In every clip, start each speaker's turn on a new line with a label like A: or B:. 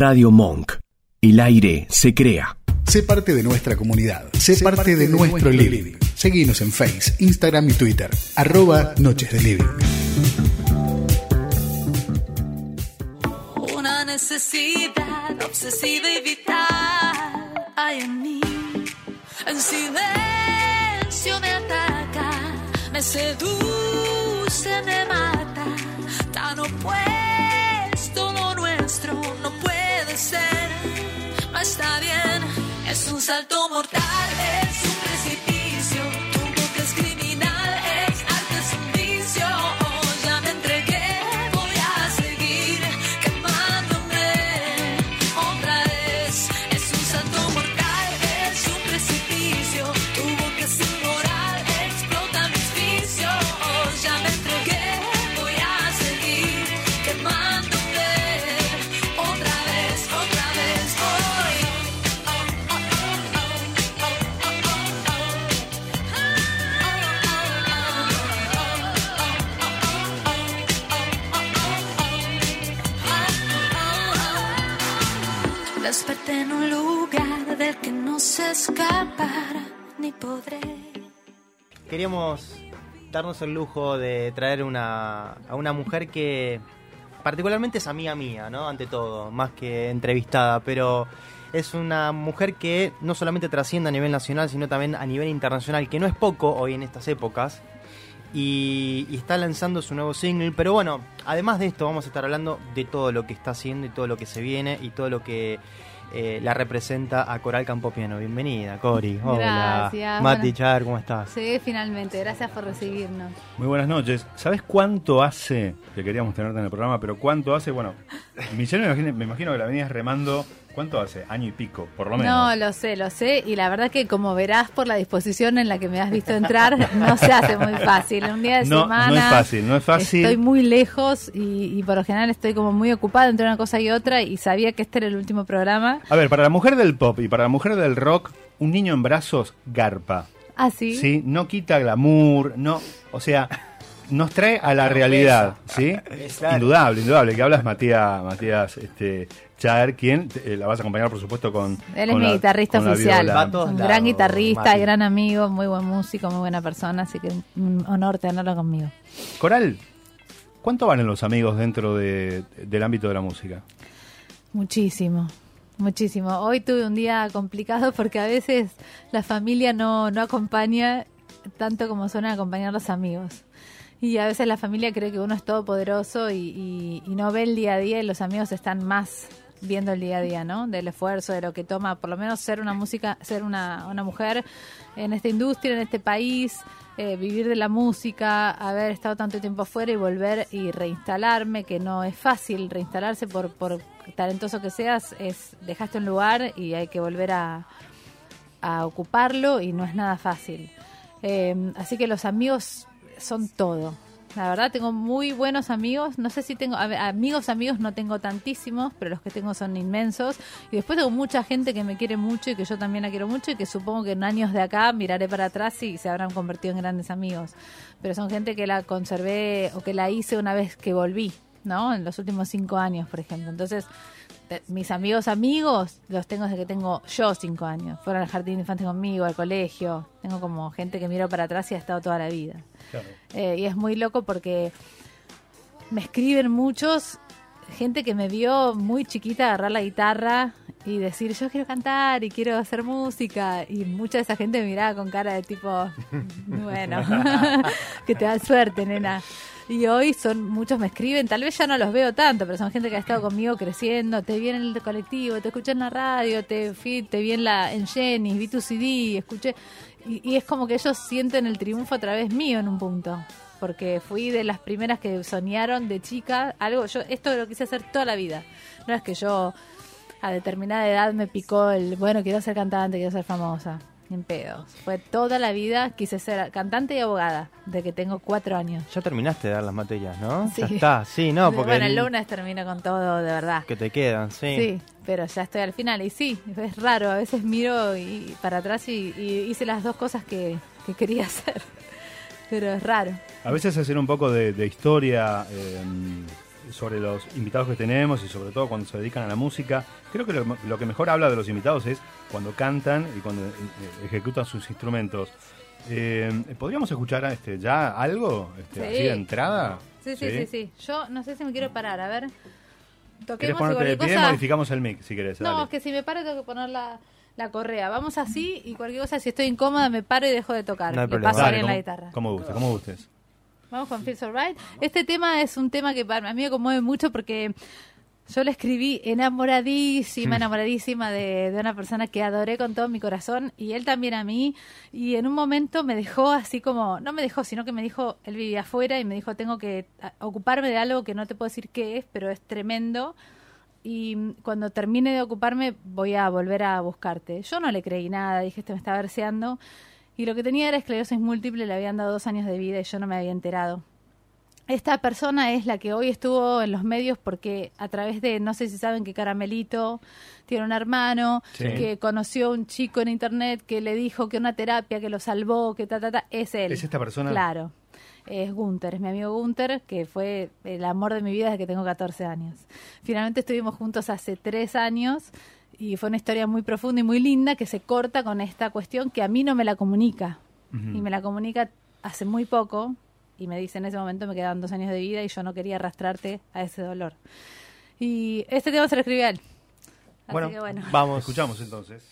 A: Radio Monk. El aire se crea.
B: Sé parte de nuestra comunidad. Sé, parte, de, nuestro living. Seguinos en Face, Instagram y Twitter. Arroba Noches de Living.
C: Una necesidad obsesiva y vital hay en mí. En silencio me ataca, me seduce, me mata. Ya no puesto lo nuestro, no puede ser. No está bien, es un salto mortal, es un precipicio.
D: Darnos el lujo de traer una, a una mujer que particularmente es amiga mía, ¿no? Ante todo, más que entrevistada, pero es una mujer que no solamente trasciende a nivel nacional, sino también a nivel internacional, que no es poco hoy en estas épocas. Y, y está lanzando su nuevo single, pero bueno, además de esto vamos a estar hablando de todo lo que está haciendo y todo lo que se viene y todo lo que eh, la representa a Coral Campopiano. Bienvenida, Cori. Hola.
E: Gracias.
D: Mati
E: Bueno.
D: Char, ¿cómo estás?
E: Sí, finalmente. Gracias por recibirnos.
F: Muy buenas noches. ¿Sabes cuánto hace que queríamos tenerte en el programa? Pero cuánto hace, bueno, Michelle me imagino, me imagino que la venías remando, ¿cuánto hace? Año y pico, por lo menos.
E: No, lo sé, lo sé. Y la verdad que como verás por la disposición en la que me has visto entrar, no se hace muy fácil. Un día de
F: No,
E: semana.
F: no es fácil, no es fácil.
E: Estoy muy lejos y, y por lo general estoy como muy ocupada entre una cosa y otra y sabía que este era el último programa.
F: A ver, para la mujer del pop y para la mujer del rock, un niño en brazos garpa.
E: Ah, sí.
F: ¿Sí? No quita glamour, no. O sea, nos trae a la realidad, ¿sí?
D: Claro.
F: Indudable, indudable. Que hablas Matías, Matías este, Chaer, quien eh, la vas a acompañar, por supuesto, con.
E: Él es mi
F: la-
E: guitarrista oficial. Un
D: lados,
E: gran guitarrista,
D: Mati.
E: gran amigo, muy buen músico, muy buena persona, así que un honor tenerlo conmigo.
F: Coral, ¿cuánto valen los amigos dentro de- del ámbito de la música?
E: Muchísimo, muchísimo. Hoy tuve un día complicado porque a veces la familia no, no acompaña tanto como suelen acompañar los amigos. Y a veces la familia cree que uno es todopoderoso y, y, y no ve el día a día y los amigos están más viendo el día a día, ¿no? Del esfuerzo, de lo que toma, por lo menos ser una música, ser una, una mujer en esta industria, en este país, eh, vivir de la música, haber estado tanto tiempo afuera y volver y reinstalarme, que no es fácil reinstalarse por, por talentoso que seas, es dejaste un lugar y hay que volver a, a ocuparlo y no es nada fácil. Eh, así que los amigos son todo. La verdad, tengo muy buenos amigos. No sé si tengo amigos, amigos no tengo tantísimos, pero los que tengo son inmensos. Y después tengo mucha gente que me quiere mucho y que yo también la quiero mucho y que supongo que en años de acá miraré para atrás y se habrán convertido en grandes amigos. Pero son gente que la conservé o que la hice una vez que volví, ¿no? En los últimos cinco años, por ejemplo. Entonces, te- mis amigos amigos los tengo desde que tengo yo cinco años. Fueron al jardín de infantes conmigo, al colegio. Tengo como gente que miro para atrás y ha estado toda la vida. Eh, y es muy loco porque me escriben muchos, gente que me vio muy chiquita agarrar la guitarra y decir yo quiero cantar y quiero hacer música y mucha de esa gente me miraba con cara de tipo bueno que te da suerte nena y hoy son muchos me escriben tal vez ya no los veo tanto pero son gente que ha estado conmigo creciendo. Te vi en el colectivo te escuché en la radio te fui te vi en la en Jenny vi tu CD escuché. Y, es como que ellos sienten el triunfo a través mío en un punto porque fui de las primeras que soñaron de chica algo. Yo esto lo quise hacer toda la vida. No es que yo a determinada edad me picó el bueno quiero ser cantante quiero ser famosa ni en pedos fue toda la vida quise ser cantante y abogada de que tengo cuatro años
D: Ya terminaste de dar las materias, ¿no?
E: Sí.
D: Ya está, sí, no, porque
E: bueno el lunes termino con todo de verdad
D: que te quedan, sí.
E: Sí, pero ya estoy al final y sí, es raro, a veces miro y, para atrás y, y hice las dos cosas que, que quería hacer, pero es raro.
F: A veces hacer un poco de, de historia, eh, sobre los invitados que tenemos y sobre todo cuando se dedican a la música. Creo que lo, lo que mejor habla de los invitados es cuando cantan y cuando eh, ejecutan sus instrumentos. Eh, ¿Podríamos escuchar este, ya algo este,
E: Sí.
F: así de entrada?
E: Sí, sí, sí, sí. Yo no sé si me quiero parar, a ver.
F: ¿Querés
E: Toquemos y
F: ponerte de pie?
E: cosa.
F: Modificamos el mic si querés.
E: No,
F: dale.
E: es que si me paro tengo que poner la, la correa. Vamos así y cualquier cosa, si estoy incómoda, me paro y dejo de tocar.
D: No hay
E: Le
D: problema.
E: paso
F: Dale,
E: alguien la
F: como-
E: guitarra.
F: Como guste, como gustes.
E: Vamos con Feels Alright. Este tema es un tema que para mí me conmueve mucho porque yo le escribí enamoradísima, enamoradísima de, de una persona que adoré con todo mi corazón y él también a mí. Y en un momento me dejó así como, no me dejó, sino que me dijo, él vivía afuera y me dijo, tengo que ocuparme de algo que no te puedo decir qué es, pero es tremendo. Y cuando termine de ocuparme voy a volver a buscarte. Yo no le creí nada, dije, este me está verseando. Y lo que tenía era esclerosis múltiple, le habían dado dos años de vida y yo no me había enterado. Esta persona es la que hoy estuvo en los medios porque a través de, no sé si saben que Caramelito tiene un hermano,
F: Sí.
E: que conoció a un chico en internet que le dijo que una terapia que lo salvó, que ta, ta, ta, es él.
F: ¿Es esta persona?
E: Claro. Es Gunther, es mi amigo Gunther, que fue el amor de mi vida desde que tengo 14 años. Finalmente estuvimos juntos hace tres años y fue una historia muy profunda y muy linda que se corta con esta cuestión que a mí no me la comunica. Y me la comunica hace muy poco y me dice en ese momento me quedan dos años de vida y yo no quería arrastrarte a ese dolor. Y este tema se lo escribí a él. Así
D: Bueno,
E: que bueno.
D: vamos.
F: Escuchamos entonces.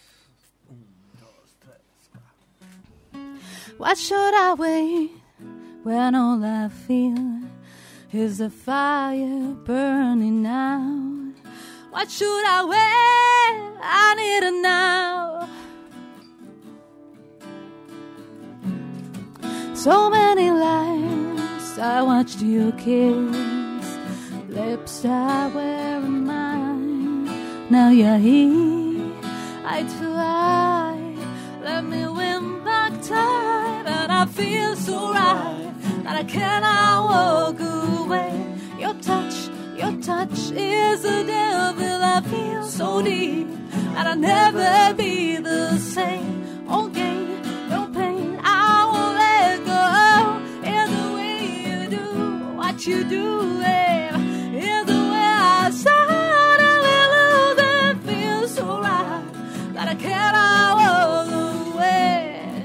E: What should I wait when all I feel is a fire burning out? What should I wear? I need it now. So many lies I watched you kiss, lips that weren't mine. Now you're here, to eye. Let me win back time, and I feel so right that I cannot walk away. Your touch, is a devil. I feel so deep, and I'll never be the same. Oh, gain, no pain, I won't let go. In the way you do what you do, babe. In the way I I will lose and feel so right that I cannot walk away.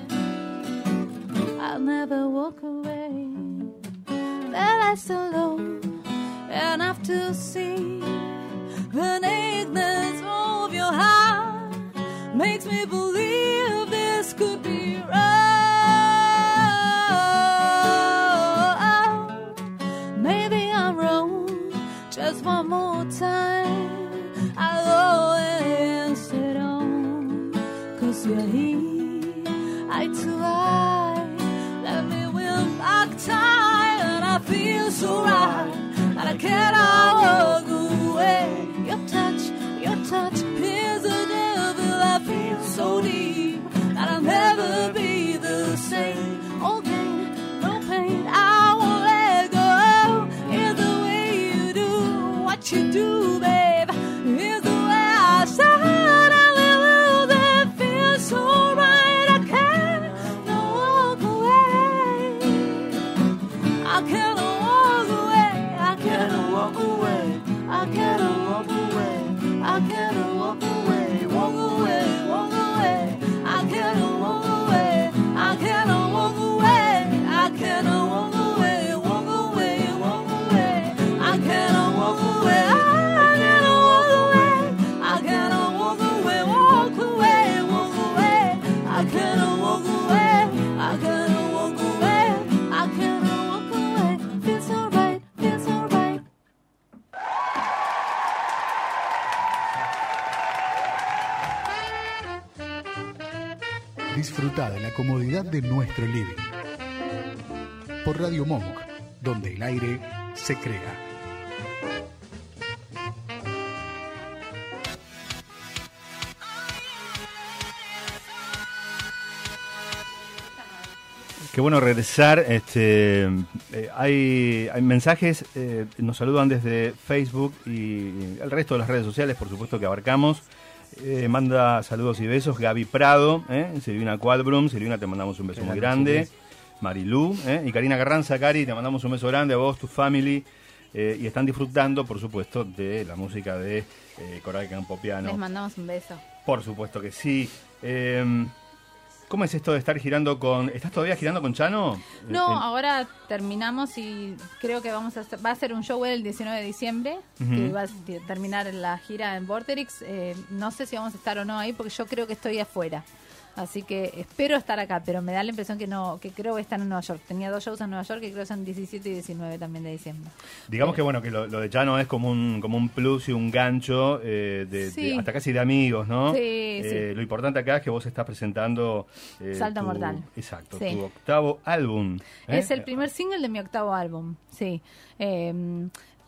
E: I'll never walk away. There lies alone, and Have to see the nakedness of your heart makes me believe this could be right. Maybe I'm wrong. Just one more time, I'll go and on. Cause you're here, eye to eye. Let me win back time, and I feel so right that I
B: De la comodidad de nuestro living. Por Radio Monk, donde el aire se crea.
F: Qué bueno regresar. Este, eh, hay, hay mensajes, eh, nos saludan desde Facebook y el resto de las redes sociales, por supuesto que abarcamos. Eh, manda saludos y besos Gaby Prado, eh, Silvina Quadbrum, Silvina te mandamos un beso muy grande. Marilú eh, y Karina Carranza, Cari, te mandamos un beso grande a vos, tu family. eh, y están disfrutando, por supuesto, de la música de eh, Coral Campo Piano.
E: Les mandamos un beso.
F: Por supuesto que sí. Eh, ¿Cómo es esto de estar girando con... ¿Estás todavía girando con Chano?
E: No,
F: Eh,
E: ahora terminamos y creo que vamos a hacer, va a ser un show el 19 de diciembre, que
F: Ujú.
E: va a terminar la gira en Vorterix. Eh, no sé si vamos a estar o no ahí porque yo creo que estoy afuera. Así que espero estar acá, pero me da la impresión que no, que creo que estar en Nueva York. Tenía dos shows en Nueva York y creo que son 17 y 19 también de diciembre.
F: Digamos que bueno, que lo, lo de Chano es como un, como un plus y un gancho eh, de, hasta casi de amigos, ¿no?
E: Sí,
F: Eh,
E: sí.
F: Lo importante acá es que vos estás presentando... eh,
E: Salto
F: tu-
E: Mortal.
F: Exacto,
E: Sí.
F: tu octavo álbum. ¿eh?
E: Es el primer single de mi octavo álbum, sí.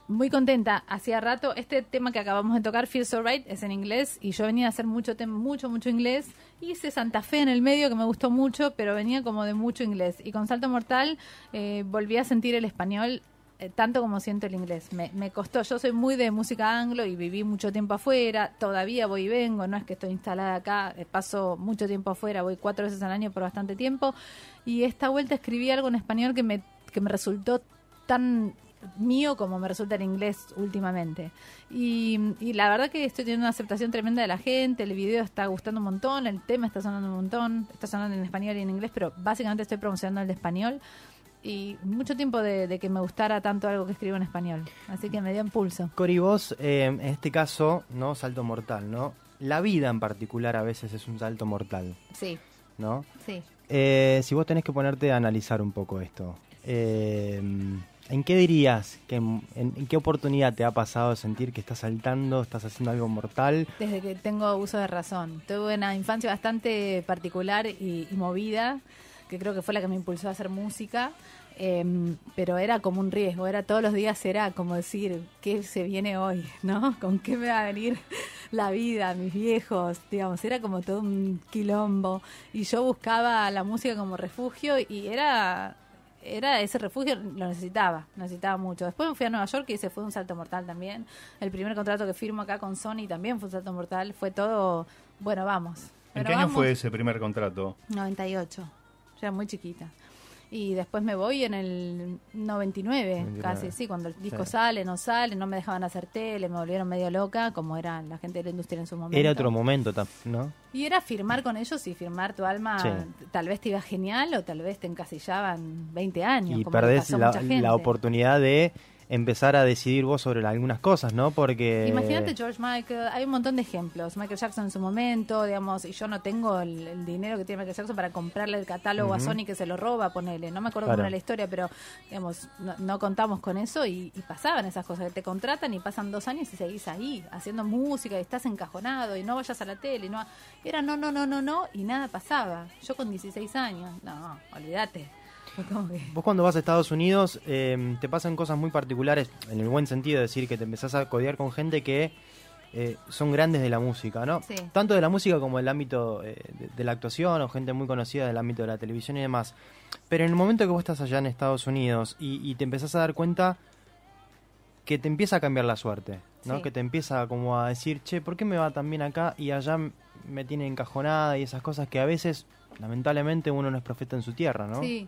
E: Muy contenta. Hacía rato, este tema que acabamos de tocar, Feel So Right, es en inglés y yo venía a hacer mucho, mucho, mucho inglés. Hice Santa Fe en el medio que me gustó mucho, pero venía como de mucho inglés. Y con Salto Mortal eh, volví a sentir el español eh, tanto como siento el inglés. Me, me costó, yo soy muy de música anglo y viví mucho tiempo afuera, todavía voy y vengo, no es que estoy instalada acá, eh, paso mucho tiempo afuera, voy cuatro veces al año por bastante tiempo. Y esta vuelta escribí algo en español que me, que me resultó tan mío como me resulta en inglés últimamente. Y, y la verdad que estoy teniendo una aceptación tremenda de la gente, el video está gustando un montón, el tema está sonando un montón, está sonando en español y en inglés, pero básicamente estoy promocionando el de español. Y mucho tiempo de, de que me gustara tanto algo que escribo en español. Así que me dio impulso.
D: Cori, vos, eh, en este caso, ¿no? Salto mortal, ¿no? La vida en particular a veces es un salto mortal,
E: Sí,
D: ¿no?
E: sí.
D: Eh, si vos tenés que ponerte a analizar un poco esto, eh, ¿en qué dirías, que, en, qué oportunidad te ha pasado sentir que estás saltando, estás haciendo algo mortal?
E: Desde que tengo uso de razón. Tuve una infancia bastante particular y, y movida, que creo que fue la que me impulsó a hacer música. em, pero era como un riesgo, era todos los días era como decir, ¿qué se viene hoy? ¿No? ¿Con qué me va a venir la vida, mis viejos? Digamos, era como todo un quilombo. Y yo buscaba la música como refugio y era era ese refugio, lo necesitaba, necesitaba mucho. Después me fui a Nueva York y ese fue un salto mortal también. El primer contrato que firmo acá con Sony también fue un salto mortal. Fue todo, bueno, vamos.
F: ¿En qué año
E: vamos.
F: fue ese primer contrato?
E: 98. Yo era muy chiquita. Y después me voy en el 99,
D: 99.
E: casi, sí, cuando el disco
D: Sí.
E: sale, no sale, no me dejaban hacer tele, me volvieron medio loca, como era la gente de la industria en su momento.
D: Era otro momento, ¿no?
E: Y era firmar con ellos y firmar tu alma,
D: Sí.
E: tal vez te iba genial o tal vez te encasillaban 20 años.
D: Y
E: como
D: perdés
E: pasó
D: la,
E: mucha gente.
D: la oportunidad de empezar a decidir vos sobre algunas cosas, ¿no? Porque...
E: Imagínate George Michael, hay un montón de ejemplos. Michael Jackson en su momento, digamos, y yo no tengo el, el dinero que tiene Michael Jackson para comprarle el catálogo a. Sony que se lo roba, ponele. No me acuerdo
D: Claro.
E: cómo era la historia, pero, digamos, no, no contamos con eso y, y pasaban esas cosas. Te contratan y pasan dos años y seguís ahí, haciendo música y estás encajonado y no vayas a la tele. Y no, era no, no, no, no, no, y nada pasaba. Yo con 16 años, no, olvídate. Que-
D: Vos cuando vas a Estados Unidos eh, te pasan cosas muy particulares, en el buen sentido, es decir, que te empezás a codear con gente que eh, son grandes de la música, ¿no?
E: Sí.
D: Tanto de la música como del ámbito eh, de, de la actuación o gente muy conocida del ámbito de la televisión y demás. Pero en el momento que vos estás allá en Estados Unidos y, y te empezás a dar cuenta que te empieza a cambiar la suerte, ¿no?
E: Sí.
D: Que te empieza como a decir, che, ¿por qué me va tan bien acá y allá me tiene encajonada y esas cosas que a veces, lamentablemente, uno no es profeta en su tierra, ¿no?
E: Sí.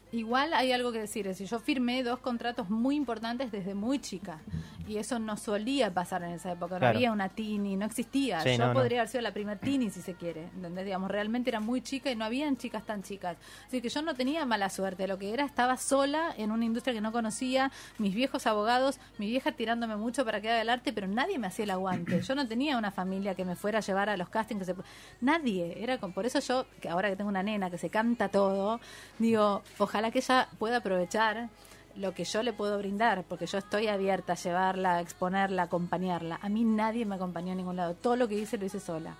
E: Igual hay algo que decir, es decir, yo firmé dos contratos muy importantes desde muy chica y eso no solía pasar en esa época, no
D: Claro.
E: había una tini, no existía,
D: Sí,
E: yo
D: no, no.
E: podría haber sido la primera tini si se quiere, ¿entendés? Digamos, realmente era muy chica y no habían chicas tan chicas, así que yo no tenía mala suerte, lo que era estaba sola en una industria que no conocía, mis viejos abogados, mi vieja tirándome mucho para que haga el arte, pero nadie me hacía el aguante, yo no tenía una familia que me fuera a llevar a los castings, que se... nadie, era con... por eso yo, que ahora que tengo una nena que se canta todo, digo, ojalá que ella pueda aprovechar lo que yo le puedo brindar, porque yo estoy abierta a llevarla, a exponerla, a acompañarla. A mí nadie me acompañó a ningún lado. Todo lo que hice lo hice sola.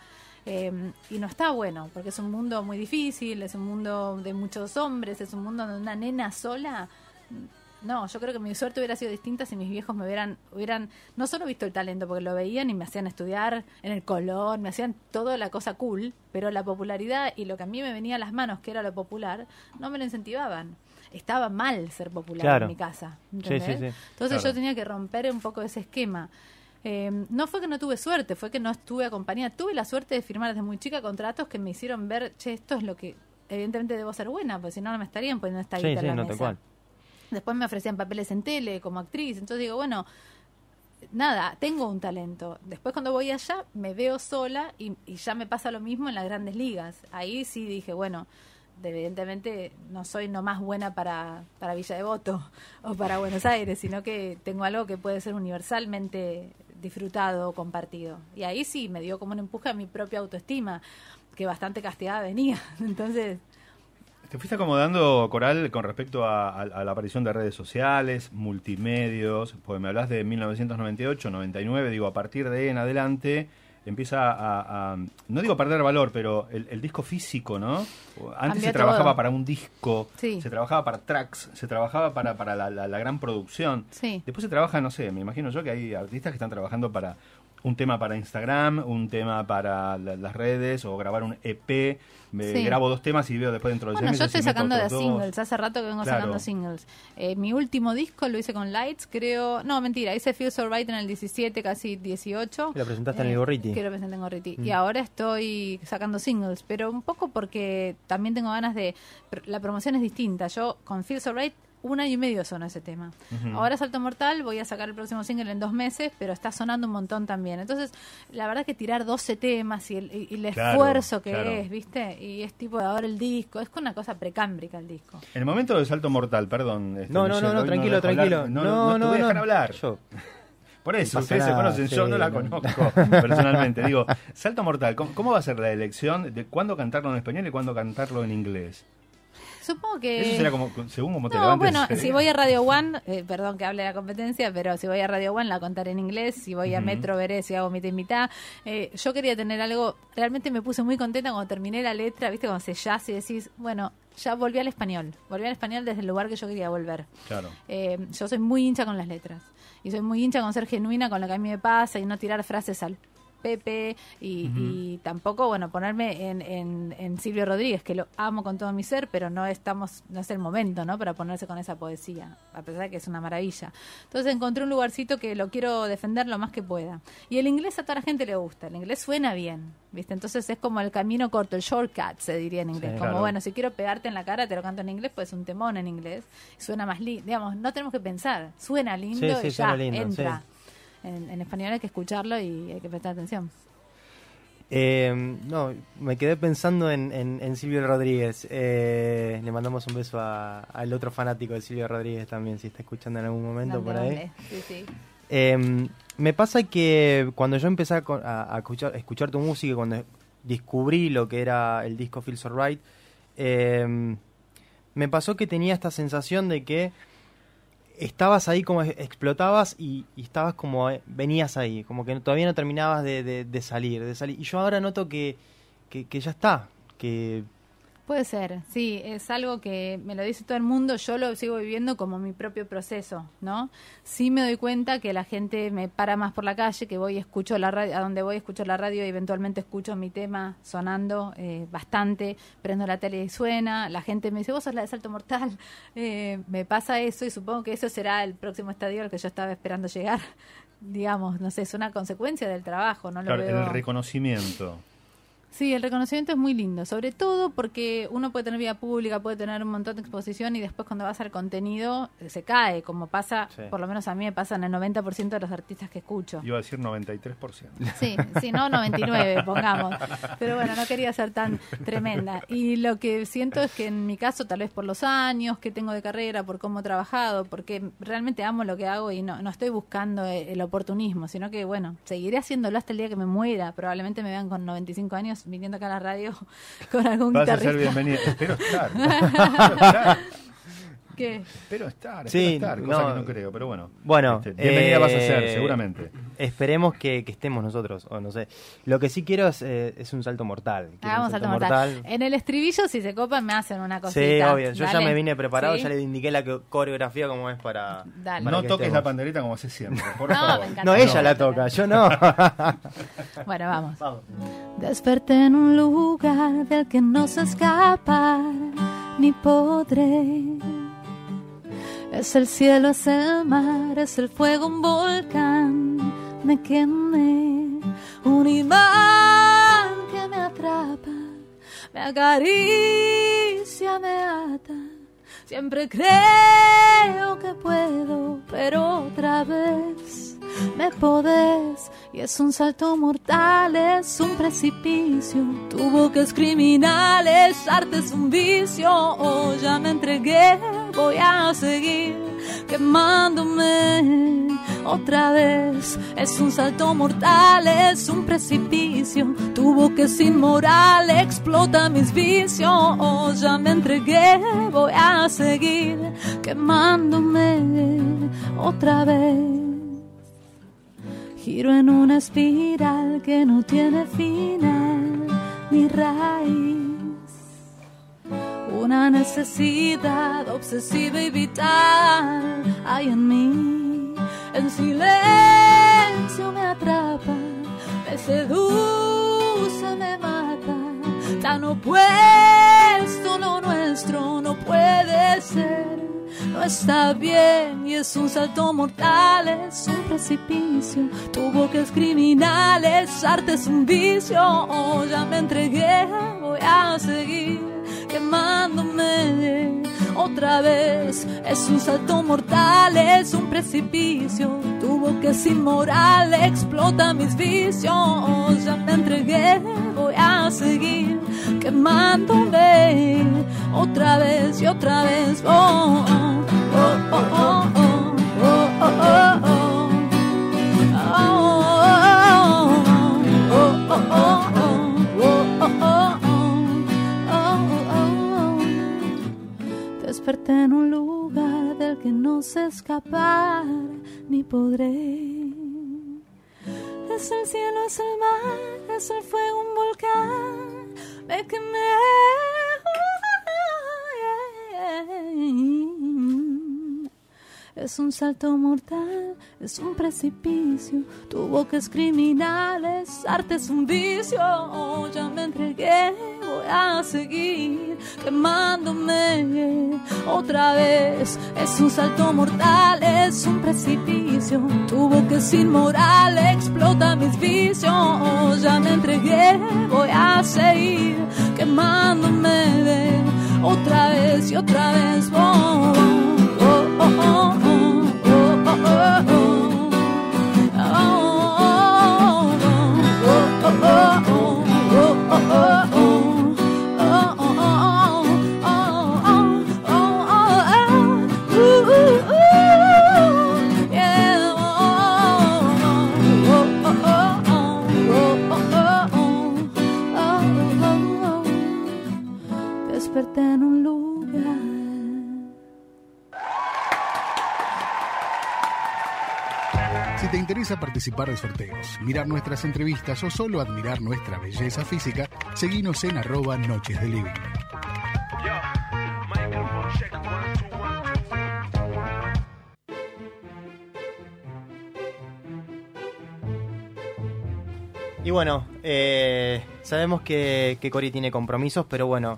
E: Eh, y no está bueno, porque es un mundo muy difícil, es un mundo de muchos hombres, es un mundo donde una nena sola. No, yo creo que mi suerte hubiera sido distinta si mis viejos me hubieran, hubieran no solo visto el talento, porque lo veían y me hacían estudiar en el Colón, me hacían toda la cosa cool, pero la popularidad y lo que a mí me venía a las manos, que era lo popular, no me lo incentivaban. Estaba mal ser popular
D: Claro.
E: en mi casa.
D: Sí, sí, sí.
E: Entonces
F: Claro.
E: yo tenía que romper un poco ese esquema. Eh, no fue que no tuve suerte, fue que no estuve acompañada. Tuve la suerte de firmar desde muy chica contratos que me hicieron ver, che, esto es lo que evidentemente debo ser buena, porque si no, no me estarían poniendo esta guita
D: sí,
E: en la
D: no,
E: mesa. Después me ofrecían papeles en tele como actriz. Entonces digo, bueno, nada, tengo un talento. Después cuando voy allá me veo sola y, y ya me pasa lo mismo en las grandes ligas. Ahí sí dije, bueno, de- evidentemente no soy nomás buena para, para Villa Devoto o para Buenos Aires, sino que tengo algo que puede ser universalmente disfrutado o compartido. Y ahí sí me dio como un empuje a mi propia autoestima, que bastante castigada venía. Entonces,
F: Te fuiste acomodando, Coral, con respecto a, a- a la aparición de redes sociales, multimedios, porque me hablas de 1998, 99, digo, a partir de ahí en adelante empieza a, a- no digo perder valor, pero el, el disco físico, ¿no? Antes se trabajaba
E: todo.
F: para un disco,
E: Sí.
F: se trabajaba para tracks, se trabajaba para, para la, la- la gran producción.
E: Sí.
F: Después se trabaja, no sé, me imagino yo que hay artistas que están trabajando para un tema para Instagram, un tema para la- las redes o grabar un EP. Me
E: Sí.
F: grabo dos temas y veo después dentro de
E: Bueno, yo estoy sacando de singles. Hace rato que vengo
F: Claro.
E: sacando singles. Eh, mi último disco lo hice con Lights, creo. No, mentira. Hice Feel So Right en el 17, casi 18.
D: Y lo presentaste en el Gorriti.
E: Que lo presenté en Gorriti.
F: Mm.
E: Y ahora estoy sacando singles, pero un poco porque también tengo ganas de. La promoción es distinta. Yo con Feel So Right. Un año y medio sonó ese tema. Ahora Salto Mortal, voy a sacar el próximo single en dos meses, pero está sonando un montón también. Entonces, la verdad que tirar 12 temas y el, y- y el
F: Claro,
E: esfuerzo que
F: claro.
E: es, ¿viste? Y es tipo de ahora el disco, es con una cosa precámbrica el disco.
F: En el momento del salto mortal, perdón. este,
D: No, no,
F: Michelle,
D: no, no, tranquilo,
F: hablar,
D: tranquilo.
F: No,
D: No,
F: no, te
D: no,
F: voy a
D: no.
F: dejar hablar.
D: Yo.
F: Por eso,
D: No
F: ustedes se conocen, yo no la
D: no.
F: conozco personalmente. Digo, salto mortal, ¿cómo, cómo va a ser la elección de cuándo cantarlo en español y cuándo cantarlo en inglés?
E: Supongo que...
F: Eso será como, según como te
E: No,
F: levantes.
E: bueno, si voy a Radio One, eh, perdón que hable de la competencia, pero si voy a Radio One la contaré en inglés, si voy a. Metro veré si hago mitad y mitad. Eh, yo quería tener algo, realmente me puse muy contenta cuando terminé la letra, viste, cuando se jazz y decís, bueno, ya volví al español, volví al español desde el lugar que yo quería volver.
F: Claro.
E: Eh, yo soy muy hincha con las letras y soy muy hincha con ser genuina con lo que a mí me pasa y no tirar frases al Pepe y, y tampoco bueno ponerme en, en, en Silvio Rodríguez que lo amo con todo mi ser pero no estamos no es el momento no para ponerse con esa poesía a pesar de que es una maravilla. Entonces encontré un lugarcito que lo quiero defender lo más que pueda. Y el inglés a toda la gente le gusta el inglés suena bien viste entonces es como el camino corto el shortcut se diría en inglés.
D: Sí,
E: como
F: claro.
E: bueno si quiero pegarte en la cara te lo canto en inglés pues un temón en inglés suena más lindo digamos no tenemos que pensar suena lindo
D: Sí, sí,
E: y ya
D: lindo,
E: entra. En, en español hay que escucharlo y hay que prestar atención
D: Eh, no, me quedé pensando en, en- en Silvio Rodríguez. Eh, le mandamos un beso a- al otro fanático de Silvio Rodríguez también, si está escuchando en algún momento por ahí.
E: Sí, sí.
D: Eh, me pasa que cuando yo empecé a, escuchar, a escuchar tu música, cuando descubrí lo que era el disco Feels Alright, eh, me pasó que tenía esta sensación de que estabas ahí como ex- explotabas y, y estabas como eh, venías ahí, como que todavía no terminabas de, de- de salir, de salir. Y yo ahora noto que, que, que ya está, que
E: Puede ser, sí, es algo que me lo dice todo el mundo, yo lo sigo viviendo como mi propio proceso, ¿no? Sí me doy cuenta que la gente me para más por la calle, que voy y escucho la radio, a donde voy escucho la radio y eventualmente escucho mi tema sonando eh, bastante, prendo la tele y suena, la gente me dice, vos sos la de Salto Mortal, Eh, me pasa eso y supongo que eso será el próximo estadio al que yo estaba esperando llegar, digamos, no sé, es una consecuencia del trabajo, no lo
F: Claro,
E: veo...
F: el reconocimiento.
E: Sí, el reconocimiento es muy lindo, sobre todo porque uno puede tener vida pública, puede tener un montón de exposición y después cuando vas al contenido eh, se cae, como pasa,
D: Sí.
E: por lo menos a mí me pasa en el 90% de los artistas que escucho.
F: Iba a decir 93%.
E: Sí, sí, no 99, pongamos. Pero bueno, no quería ser tan tremenda. Y lo que siento es que en mi caso, tal vez por los años que tengo de carrera, por cómo he trabajado, porque realmente amo lo que hago y no, no estoy buscando eh, el oportunismo, sino que, bueno, seguiré haciéndolo hasta el día que me muera. Probablemente me vean con 95 años viniendo acá a la radio con algún
F: Vas a
E: guitarrista.
F: ser bienvenida. Espero estar. Espero estar.
E: ¿Qué?
F: Espero estar.
D: Sí,
F: estar. Cosa
D: no.
F: que no creo, pero bueno.
D: Bueno,
F: Este, bienvenida
D: eh,
F: vas a ser, seguramente.
D: Esperemos que, que estemos nosotros, o no sé. Lo que sí quiero es, eh, es un salto mortal. Quiero un
E: Hagamos salto mortal. En el estribillo, si se copan, me hacen una cosita.
D: Sí, obvio. Yo ya me vine preparado,
E: Sí.
D: ya le indiqué la co- coreografía como es para.
E: Dale.
D: para
F: No
D: que
F: toques
D: estemos.
F: la pandereta como haces siempre, por
E: No,
F: favor.
E: me encanta.
D: No, ella la toca, yo no.
E: Bueno, vamos.
D: Vamos.
E: Desperté en un lugar del que no sé escapar, ni podré. Es el cielo, es el mar, es el fuego, un volcán. Me quemé, un imán que me atrapa, me acaricia, me ata. Siempre creo que puedo, pero otra vez me podés. Y es un salto mortal, es un precipicio. Tu boca es criminal, es arte, es un vicio. Oh, ya me entregué, voy a seguir quemándome otra vez. Es un salto mortal, es un precipicio. Tu boca es inmoral, explota mis vicios. Ya me entregué, voy a seguir quemándome otra vez. Giro en una espiral que no tiene final ni raíz. Una necesidad obsesiva y vital hay en mí. En silencio me atrapa, me seduce, me mata. Tan opuesto lo nuestro no puede ser. No está bien y es un salto mortal, es un precipicio. Tu boca es criminal, es arte, es un vicio. Oh, ya me entregué, voy a seguir quemándome otra vez. Es un salto mortal, es un precipicio. Tu boca es inmoral, explota mis vicios. Ya me entregué, voy a seguir quemándome otra vez y otra vez. Oh, oh, oh, oh, oh, en un lugar del que no sé escapar ni podré. Es el cielo, es el mar, es el fuego, un volcán. Me quemé. Es un salto mortal, es un precipicio. Tu boca es criminal, es arte, es un vicio. Oh, ya me entregué, voy a seguir quemándome otra vez. Es un salto mortal, es un precipicio. Tu boca es inmoral, explota mis vicios. Oh, ya me entregué, voy a seguir quemándome otra vez y otra vez. Oh, oh, oh, oh,
B: Si te interesa participar de sorteos, mirar nuestras entrevistas o solo admirar nuestra belleza física, seguinos en arroba Noches de Living.
D: Y bueno, eh, sabemos que, que Cori tiene compromisos, pero bueno,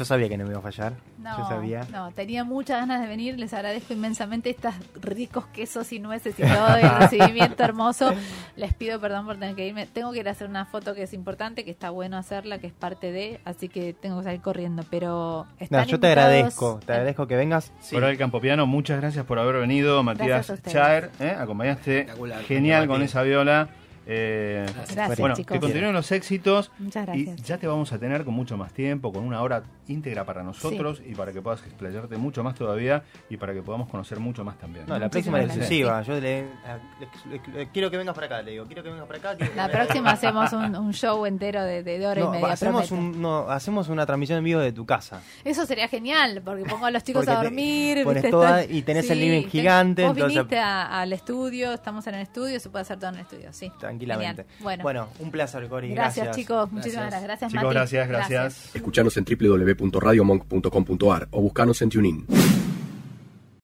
D: yo sabía que no me iba a fallar.
E: No,
D: yo sabía.
E: no, tenía muchas ganas de venir. Les agradezco inmensamente estos ricos quesos y nueces y todo, el recibimiento hermoso. Les pido perdón por tener que irme. Tengo que ir a hacer una foto que es importante, que está bueno hacerla, que es parte de, así que tengo que salir corriendo. Pero
D: No, yo te agradezco, te agradezco que vengas. Sí.
F: Coral Campopiano, muchas gracias por haber venido. Matías. Chaer, ¿eh? acompañaste genial con esa viola. Eh,
E: Gracias,
F: bueno,
E: chicos.
F: que continúen los éxitos
E: Muchas
F: y
E: gracias.
F: ya te vamos a tener con mucho más tiempo, con una hora íntegra para nosotros y para que puedas explayarte mucho más todavía y para que podamos conocer mucho más también.
D: No, la
E: Muchísimas
D: próxima es exclusiva. Yo le, le- le- le- quiero que vengas para acá, le digo. Quiero que vengas para acá. que
E: La próxima hacemos un, un show entero de, de hora y media.
D: hacemos, un, no, hacemos una transmisión en vivo de tu casa.
E: Eso sería genial, porque pongo a los chicos
D: Porque
E: a
D: te
E: dormir.
D: pones
E: ¿viste?
D: toda- y tenés el living gigante,
E: Vos
D: entonces-
E: viniste a- al estudio, estamos en el estudio, se puede hacer todo en el estudio, sí.
D: Tranquilamente.
E: Genial. Bueno,
D: un placer, Cori.
E: gracias,
D: Gracias,
E: chicos, muchísimas
G: Gracias.
E: gracias. Gracias,
F: Chicos,
E: Mati.
F: gracias, gracias.
A: Escuchanos en www.radiomonk.com.ar o buscanos en TuneIn.